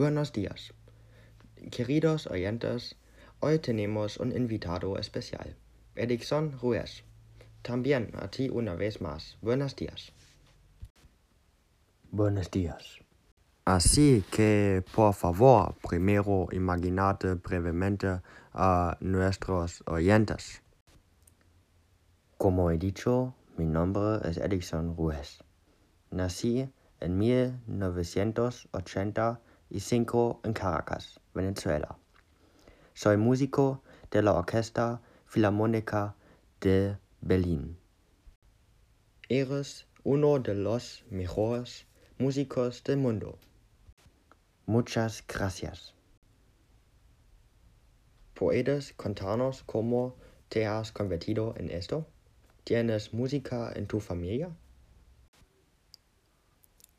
Buenos días, queridos oyentes. Hoy tenemos un invitado especial, Edison Ruiz. También a ti una vez más. Buenos días. Buenos días. Así que, por favor, primero imaginate brevemente a nuestros oyentes. Como he dicho, mi nombre es Edison Ruiz. Nací en 1985 en Caracas, Venezuela. Soy músico de la Orquesta Filarmónica de Berlín. Eres uno de los mejores músicos del mundo. Muchas gracias. ¿Puedes contarnos cómo te has convertido en esto? ¿Tienes música en tu familia?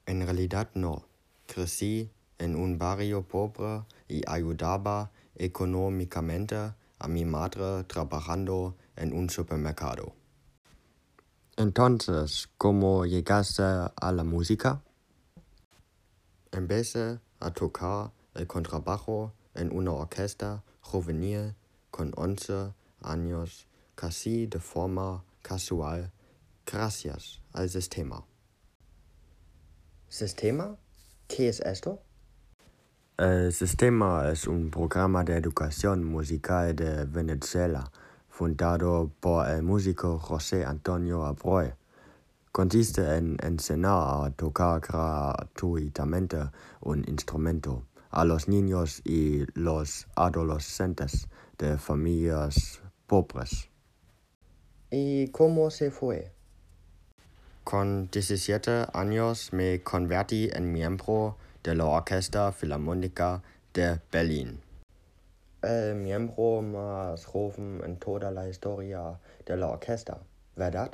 En realidad no. Crecí en un barrio pobre y ayudaba económicamente a mi madre trabajando en un supermercado. Entonces, ¿cómo llegaste a la música? Empecé a tocar el contrabajo en una orquesta juvenil con 11 años, casi de forma casual, gracias al sistema. ¿Sistema? ¿Qué es esto? El sistema es un programa de educación musical de Venezuela fundado por el músico José Antonio Abreu. Consiste en enseñar a tocar gratuitamente un instrumento a los niños y los adolescentes de familias pobres. ¿Y cómo se fue? Con 17 años me convertí en miembro de la Orquesta Filarmónica de Berlín. El miembro más joven en toda la historia de la orquesta, ¿verdad?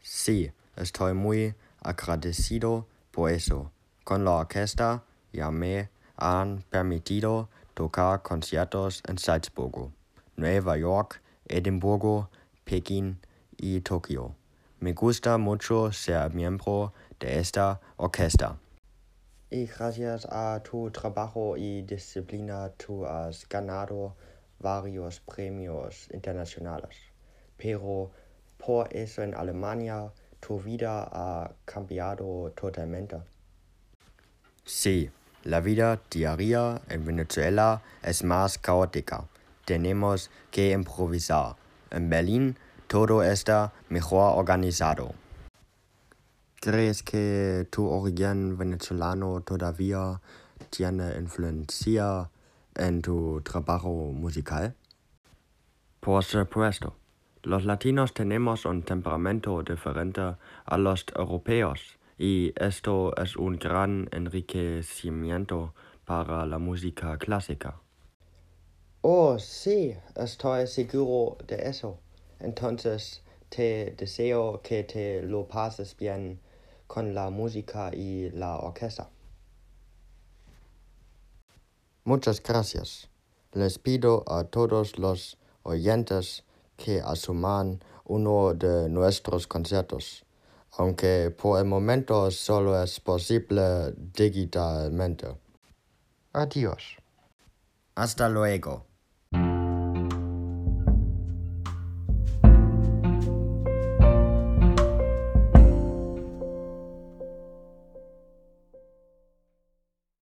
Sí, estoy muy agradecido por eso. Con la orquesta ya me han permitido tocar conciertos en Salzburgo, Nueva York, Edimburgo, Pekín y Tokio. Me gusta mucho ser miembro de esta orquesta. Y gracias a tu trabajo y disciplina tú has ganado varios premios internacionales. Pero por eso en Alemania tu vida ha cambiado totalmente. Sí, la vida diaria en Venezuela es más caótica. Tenemos que improvisar. En Berlín todo está mejor organizado. ¿Crees que tu origen venezolano todavía tiene influencia en tu trabajo musical? Por supuesto. Los latinos tenemos un temperamento diferente a los europeos y esto es un gran enriquecimiento para la música clásica. Oh, sí, estoy seguro de eso. Entonces, te deseo que te lo pases bien con la música y la orquesta. Muchas gracias. Les pido a todos los oyentes que asuman uno de nuestros conciertos, aunque por el momento solo es posible digitalmente. Adiós. Hasta luego.